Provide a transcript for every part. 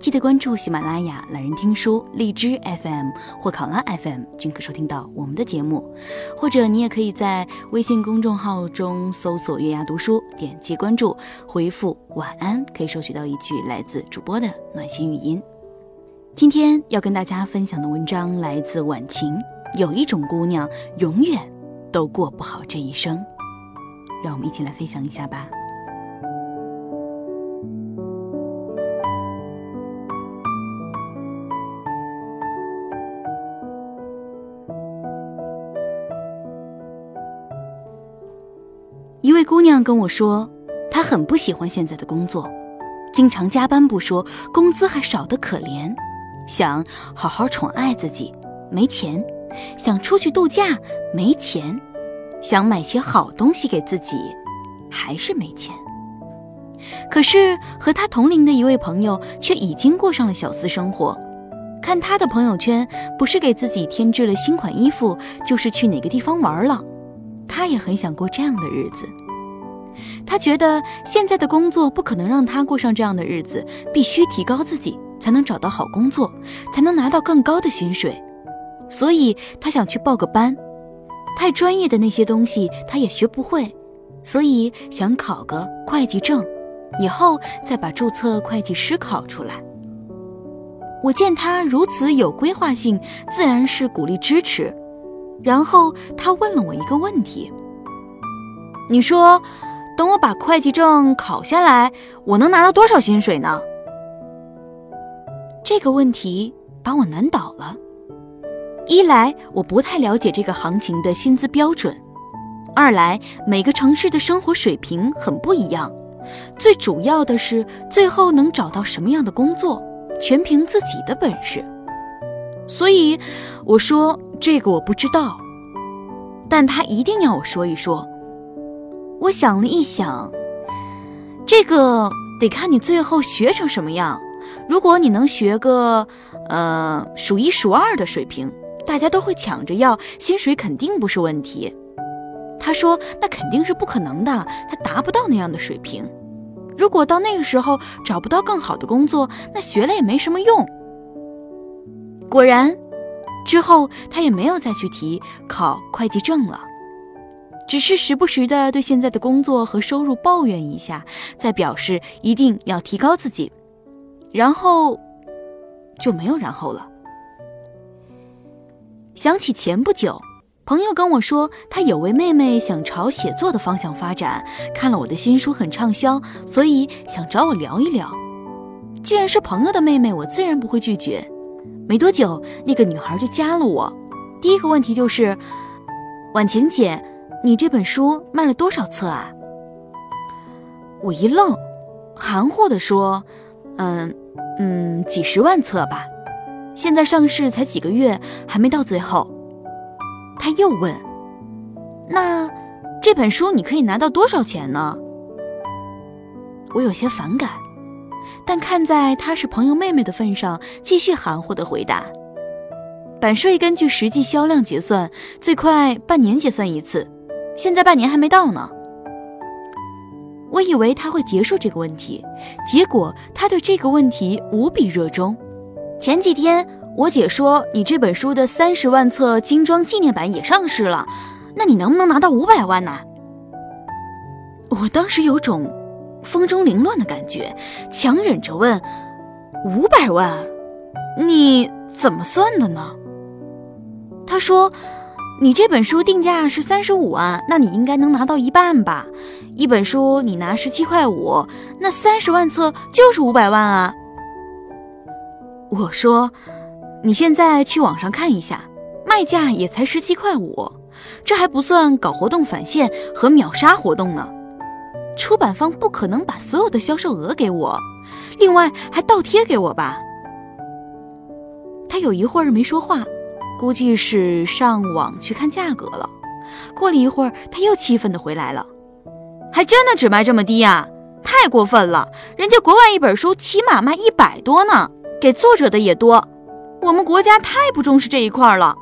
记得关注喜马拉雅、懒人听书、荔枝 FM 或考拉 FM，均可收听到我们的节目。或者你也可以在微信公众号中搜索“月牙读书”，点击关注，回复“晚安”，可以收取到一句来自主播的暖心语音。今天要跟大家分享的文章来自晚晴。有一种姑娘，永远都过不好这一生。让我们一起来分享一下吧。位姑娘跟我说，她很不喜欢现在的工作，经常加班不说，工资还少得可怜。想好好宠爱自己，没钱；想出去度假，没钱；想买些好东西给自己，还是没钱。可是和她同龄的一位朋友却已经过上了小资生活。看她的朋友圈，不是给自己添置了新款衣服，就是去哪个地方玩了。他也很想过这样的日子。他觉得现在的工作不可能让他过上这样的日子，必须提高自己，才能找到好工作，才能拿到更高的薪水。所以他想去报个班，太专业的那些东西他也学不会，所以想考个会计证，以后再把注册会计师考出来。我见他如此有规划性，自然是鼓励支持。然后他问了我一个问题：“你说，等我把会计证考下来，我能拿到多少薪水呢？”这个问题把我难倒了。一来我不太了解这个行情的薪资标准，二来每个城市的生活水平很不一样，最主要的是最后能找到什么样的工作，全凭自己的本事。所以我说。这个我不知道，但他一定要我说一说。我想了一想，这个得看你最后学成什么样。如果你能学个，呃，数一数二的水平，大家都会抢着要，薪水肯定不是问题。他说那肯定是不可能的，他达不到那样的水平。如果到那个时候找不到更好的工作，那学了也没什么用。果然。之后，他也没有再去提考会计证了，只是时不时的对现在的工作和收入抱怨一下，再表示一定要提高自己，然后就没有然后了。想起前不久，朋友跟我说，他有位妹妹想朝写作的方向发展，看了我的新书很畅销，所以想找我聊一聊。既然是朋友的妹妹，我自然不会拒绝。没多久，那个女孩就加了我。第一个问题就是：婉晴姐，你这本书卖了多少册啊？我一愣，含糊地说：“嗯嗯，几十万册吧。现在上市才几个月，还没到最后。”他又问：“那这本书你可以拿到多少钱呢？”我有些反感。但看在她是朋友妹妹的份上，继续含糊的回答：“版税根据实际销量结算，最快半年结算一次，现在半年还没到呢。”我以为他会结束这个问题，结果他对这个问题无比热衷。前几天我姐说：“你这本书的三十万册精装纪念版也上市了，那你能不能拿到五百万呢？”我当时有种。风中凌乱的感觉，强忍着问：“五百万，你怎么算的呢？”他说：“你这本书定价是三十五万，那你应该能拿到一半吧？一本书你拿十七块五，那三十万册就是五百万啊。”我说：“你现在去网上看一下，卖价也才十七块五，这还不算搞活动返现和秒杀活动呢。”出版方不可能把所有的销售额给我，另外还倒贴给我吧？他有一会儿没说话，估计是上网去看价格了。过了一会儿，他又气愤的回来了，还真的只卖这么低呀？太过分了！人家国外一本书起码卖一百多呢，给作者的也多。我们国家太不重视这一块了。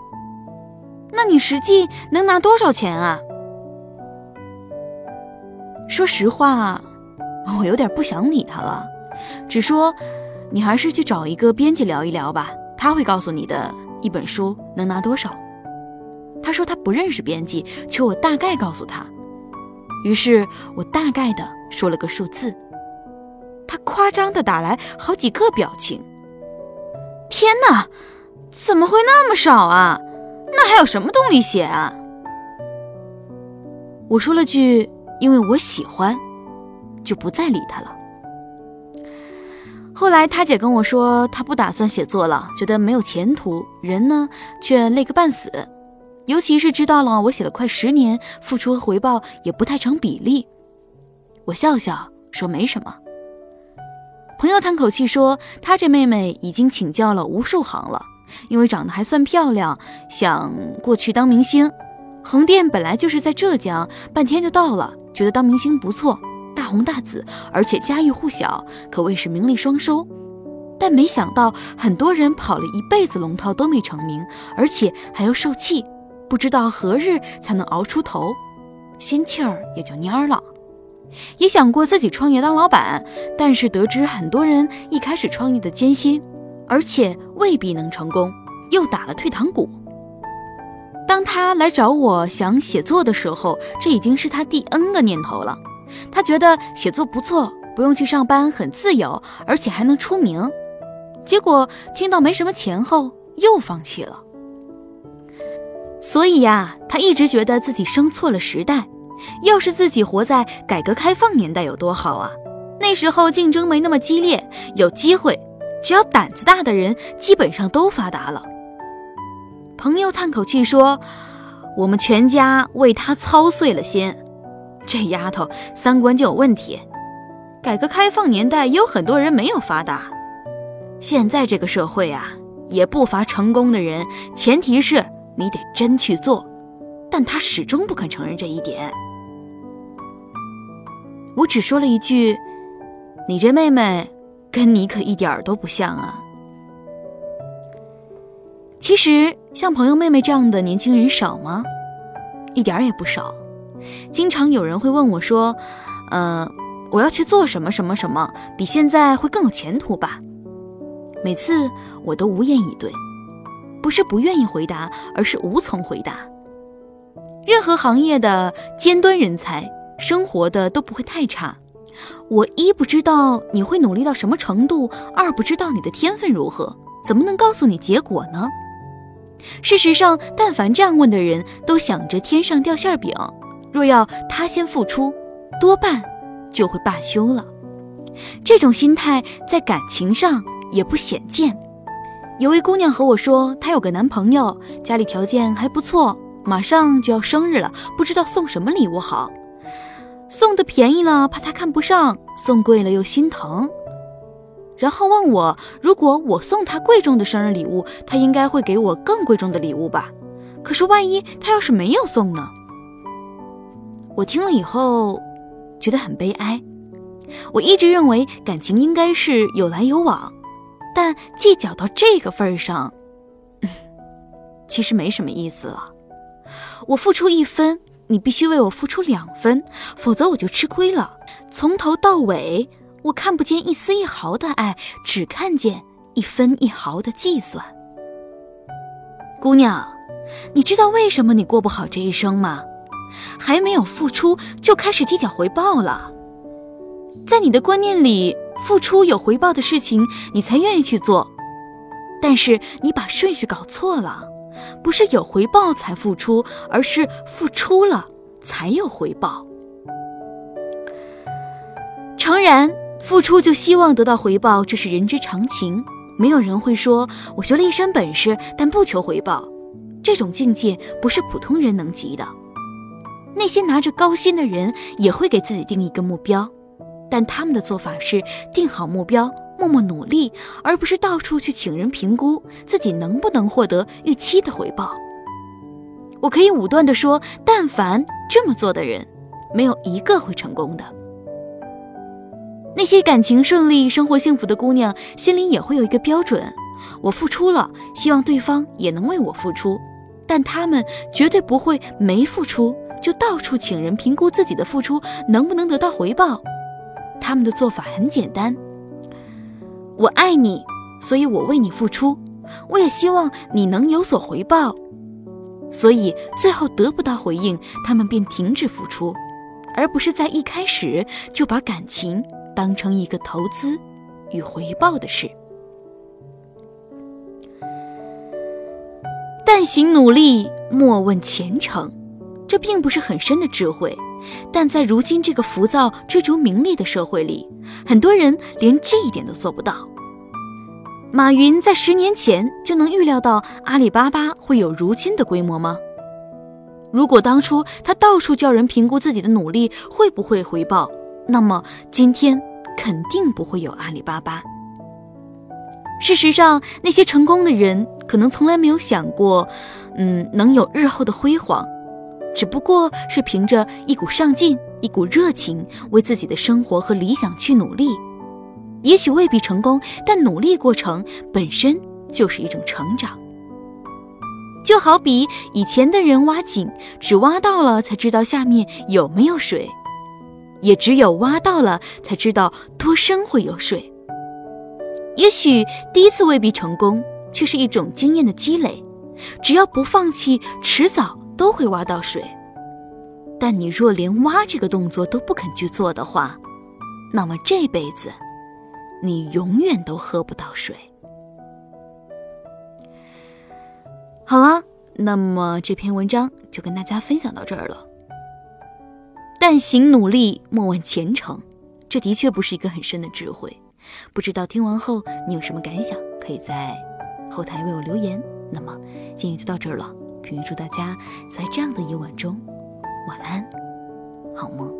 那你实际能拿多少钱啊？说实话，我有点不想理他了，只说你还是去找一个编辑聊一聊吧，他会告诉你的一本书能拿多少。他说他不认识编辑，求我大概告诉他。于是我大概的说了个数字，他夸张的打来好几个表情。天哪，怎么会那么少啊？那还有什么动力写啊？我说了句“因为我喜欢”，就不再理他了。后来他姐跟我说，他不打算写作了，觉得没有前途，人呢却累个半死。尤其是知道了我写了快十年，付出和回报也不太成比例。我笑笑说没什么。朋友叹口气说，他这妹妹已经请教了无数行了。因为长得还算漂亮，想过去当明星。横店本来就是在浙江，半天就到了，觉得当明星不错，大红大紫，而且家喻户晓，可谓是名利双收。但没想到，很多人跑了一辈子龙套都没成名，而且还要受气，不知道何日才能熬出头，心气儿也就蔫了。也想过自己创业当老板，但是得知很多人一开始创业的艰辛。而且未必能成功，又打了退堂鼓。当他来找我想写作的时候，这已经是他第 N 个念头了。他觉得写作不错，不用去上班，很自由，而且还能出名。结果听到没什么钱后，又放弃了。所以呀，他一直觉得自己生错了时代。要是自己活在改革开放年代有多好啊！那时候竞争没那么激烈，有机会。只要胆子大的人，基本上都发达了。朋友叹口气说：“我们全家为他操碎了心，这丫头三观就有问题。改革开放年代也有很多人没有发达，现在这个社会啊，也不乏成功的人，前提是你得真去做。但她始终不肯承认这一点。我只说了一句：‘你这妹妹。’”跟你可一点都不像啊！其实像朋友妹妹这样的年轻人少吗？一点也不少。经常有人会问我说：“呃，我要去做什么什么什么，比现在会更有前途吧？”每次我都无言以对，不是不愿意回答，而是无从回答。任何行业的尖端人才，生活的都不会太差。我一不知道你会努力到什么程度，二不知道你的天分如何，怎么能告诉你结果呢？事实上，但凡这样问的人，都想着天上掉馅饼，若要他先付出，多半就会罢休了。这种心态在感情上也不鲜见。有位姑娘和我说，她有个男朋友，家里条件还不错，马上就要生日了，不知道送什么礼物好。送的便宜了，怕他看不上；送贵了又心疼。然后问我，如果我送他贵重的生日礼物，他应该会给我更贵重的礼物吧？可是万一他要是没有送呢？我听了以后，觉得很悲哀。我一直认为感情应该是有来有往，但计较到这个份上，其实没什么意思了。我付出一分。你必须为我付出两分，否则我就吃亏了。从头到尾，我看不见一丝一毫的爱，只看见一分一毫的计算。姑娘，你知道为什么你过不好这一生吗？还没有付出就开始计较回报了。在你的观念里，付出有回报的事情，你才愿意去做。但是你把顺序搞错了。不是有回报才付出，而是付出了才有回报。诚然，付出就希望得到回报，这是人之常情。没有人会说我学了一身本事，但不求回报。这种境界不是普通人能及的。那些拿着高薪的人也会给自己定一个目标，但他们的做法是定好目标，默默努力，而不是到处去请人评估自己能不能获得预期的回报。我可以武断地说，但凡这么做的人，没有一个会成功的。那些感情顺利、生活幸福的姑娘，心里也会有一个标准：我付出了，希望对方也能为我付出。但他们绝对不会没付出就到处请人评估自己的付出能不能得到回报。他们的做法很简单：我爱你，所以我为你付出，我也希望你能有所回报。所以最后得不到回应，他们便停止付出，而不是在一开始就把感情当成一个投资与回报的事。但行努力，莫问前程，这并不是很深的智慧，但在如今这个浮躁、追逐名利的社会里，很多人连这一点都做不到。马云在十年前就能预料到阿里巴巴会有如今的规模吗？如果当初他到处叫人评估自己的努力会不会回报，那么今天肯定不会有阿里巴巴。事实上，那些成功的人可能从来没有想过，嗯，能有日后的辉煌，只不过是凭着一股上进、一股热情，为自己的生活和理想去努力。也许未必成功，但努力过程本身就是一种成长。就好比以前的人挖井，只挖到了才知道下面有没有水，也只有挖到了才知道多深会有水。也许第一次未必成功，却是一种经验的积累。只要不放弃，迟早都会挖到水。但你若连挖这个动作都不肯去做的话，那么这辈子你永远都喝不到水。好了，那么这篇文章就跟大家分享到这儿了。但行努力，莫问前程，这的确不是一个很深的智慧。不知道听完后你有什么感想？可以在后台为我留言。那么今天就到这儿了，也祝大家在这样的夜晚中晚安，好梦。